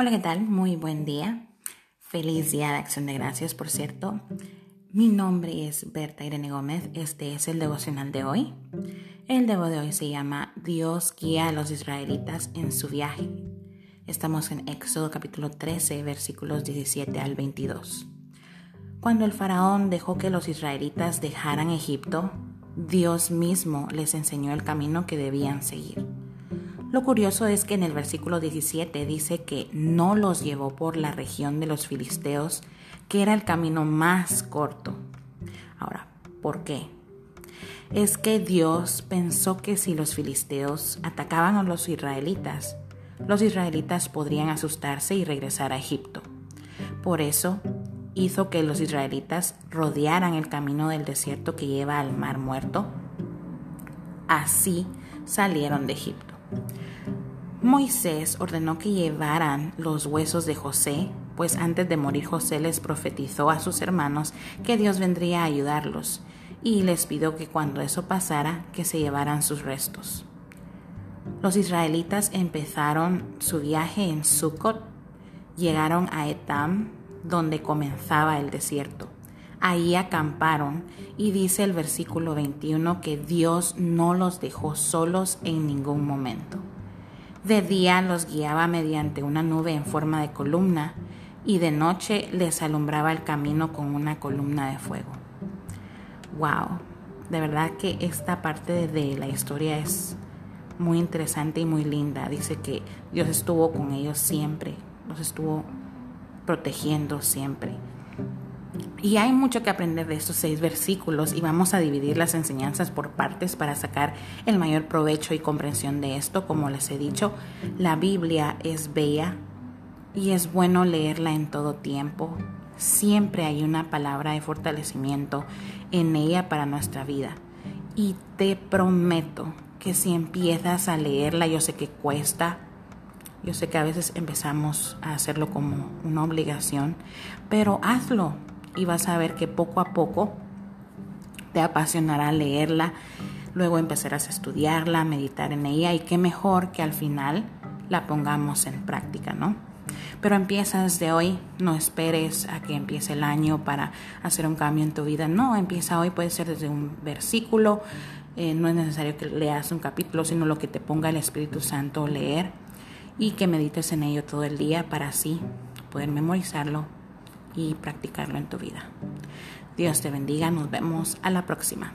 Hola, ¿qué tal? Muy buen día. Feliz día de acción de gracias, por cierto. Mi nombre es Berta Irene Gómez. Este es el devocional de hoy. El devo de hoy se llama Dios guía a los israelitas en su viaje. Estamos en Éxodo capítulo 13, versículos 17 al 22. Cuando el faraón dejó que los israelitas dejaran Egipto, Dios mismo les enseñó el camino que debían seguir. Lo curioso es que en el versículo 17 dice que no los llevó por la región de los filisteos, que era el camino más corto. Ahora, ¿por qué? Es que Dios pensó que si los filisteos atacaban a los israelitas, los israelitas podrían asustarse y regresar a Egipto. Por eso hizo que los israelitas rodearan el camino del desierto que lleva al mar muerto. Así salieron de Egipto. Moisés ordenó que llevaran los huesos de José, pues antes de morir José les profetizó a sus hermanos que Dios vendría a ayudarlos, y les pidió que cuando eso pasara, que se llevaran sus restos. Los israelitas empezaron su viaje en Sukkot, llegaron a Etam, donde comenzaba el desierto. Ahí acamparon y dice el versículo 21 que Dios no los dejó solos en ningún momento. De día los guiaba mediante una nube en forma de columna y de noche les alumbraba el camino con una columna de fuego. Wow, de verdad que esta parte de la historia es muy interesante y muy linda. Dice que Dios estuvo con ellos siempre, los estuvo protegiendo siempre. Y hay mucho que aprender de estos seis versículos y vamos a dividir las enseñanzas por partes para sacar el mayor provecho y comprensión de esto. Como les he dicho, la Biblia es bella y es bueno leerla en todo tiempo. Siempre hay una palabra de fortalecimiento en ella para nuestra vida. Y te prometo que si empiezas a leerla, yo sé que cuesta, yo sé que a veces empezamos a hacerlo como una obligación, pero hazlo y vas a ver que poco a poco te apasionará leerla, luego empezarás a estudiarla, meditar en ella y qué mejor que al final la pongamos en práctica, ¿no? Pero empieza desde hoy, no esperes a que empiece el año para hacer un cambio en tu vida, no, empieza hoy, puede ser desde un versículo, eh, no es necesario que leas un capítulo, sino lo que te ponga el Espíritu Santo leer y que medites en ello todo el día para así poder memorizarlo y practicarlo en tu vida. Dios te bendiga, nos vemos a la próxima.